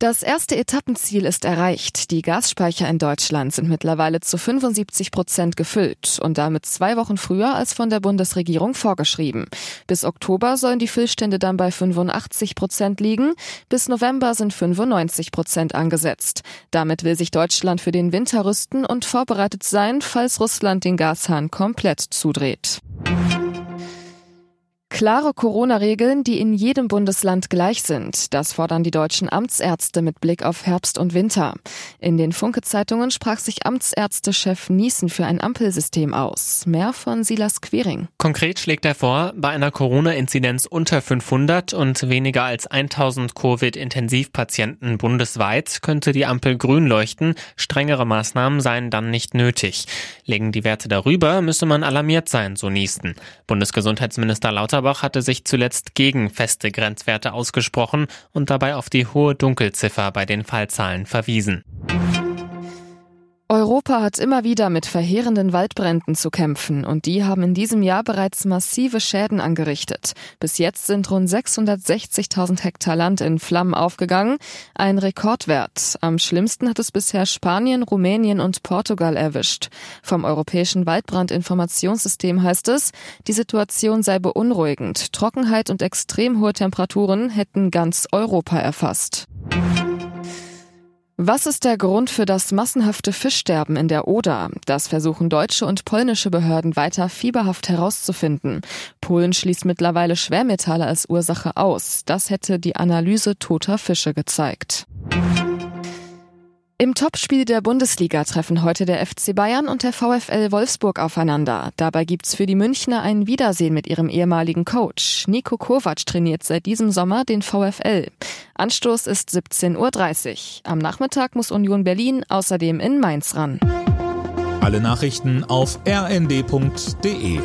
Das erste Etappenziel ist erreicht. Die Gasspeicher in Deutschland sind mittlerweile zu 75 Prozent gefüllt und damit zwei Wochen früher als von der Bundesregierung vorgeschrieben. Bis Oktober sollen die Füllstände dann bei 85 Prozent liegen. Bis November sind 95 Prozent angesetzt. Damit will sich Deutschland für den Winter rüsten und vorbereitet sein, falls Russland den Gashahn komplett zudreht. Klare Corona-Regeln, die in jedem Bundesland gleich sind. Das fordern die deutschen Amtsärzte mit Blick auf Herbst und Winter. In den Funke-Zeitungen sprach sich Amtsärztechef Niesen für ein Ampelsystem aus. Mehr von Silas Quering. Konkret schlägt er vor, bei einer Corona-Inzidenz unter 500 und weniger als 1000 Covid-Intensivpatienten bundesweit könnte die Ampel grün leuchten. Strengere Maßnahmen seien dann nicht nötig. Legen die Werte darüber, müsse man alarmiert sein, so Niesen. Bundesgesundheitsminister Lauterbach Lauterbach hatte sich zuletzt gegen feste Grenzwerte ausgesprochen und dabei auf die hohe Dunkelziffer bei den Fallzahlen verwiesen. Europa hat immer wieder mit verheerenden Waldbränden zu kämpfen und die haben in diesem Jahr bereits massive Schäden angerichtet. Bis jetzt sind rund 660.000 Hektar Land in Flammen aufgegangen, ein Rekordwert. Am schlimmsten hat es bisher Spanien, Rumänien und Portugal erwischt. Vom Europäischen Waldbrandinformationssystem heißt es, die Situation sei beunruhigend. Trockenheit und extrem hohe Temperaturen hätten ganz Europa erfasst. Was ist der Grund für das massenhafte Fischsterben in der Oder? Das versuchen deutsche und polnische Behörden weiter fieberhaft herauszufinden. Polen schließt mittlerweile Schwermetalle als Ursache aus. Das hätte die Analyse toter Fische gezeigt. Im Topspiel der Bundesliga treffen heute der FC Bayern und der VfL Wolfsburg aufeinander. Dabei gibt's für die Münchner ein Wiedersehen mit ihrem ehemaligen Coach. Nico Kovac trainiert seit diesem Sommer den VfL. Anstoß ist 17.30 Uhr. Am Nachmittag muss Union Berlin außerdem in Mainz ran. Alle Nachrichten auf rnd.de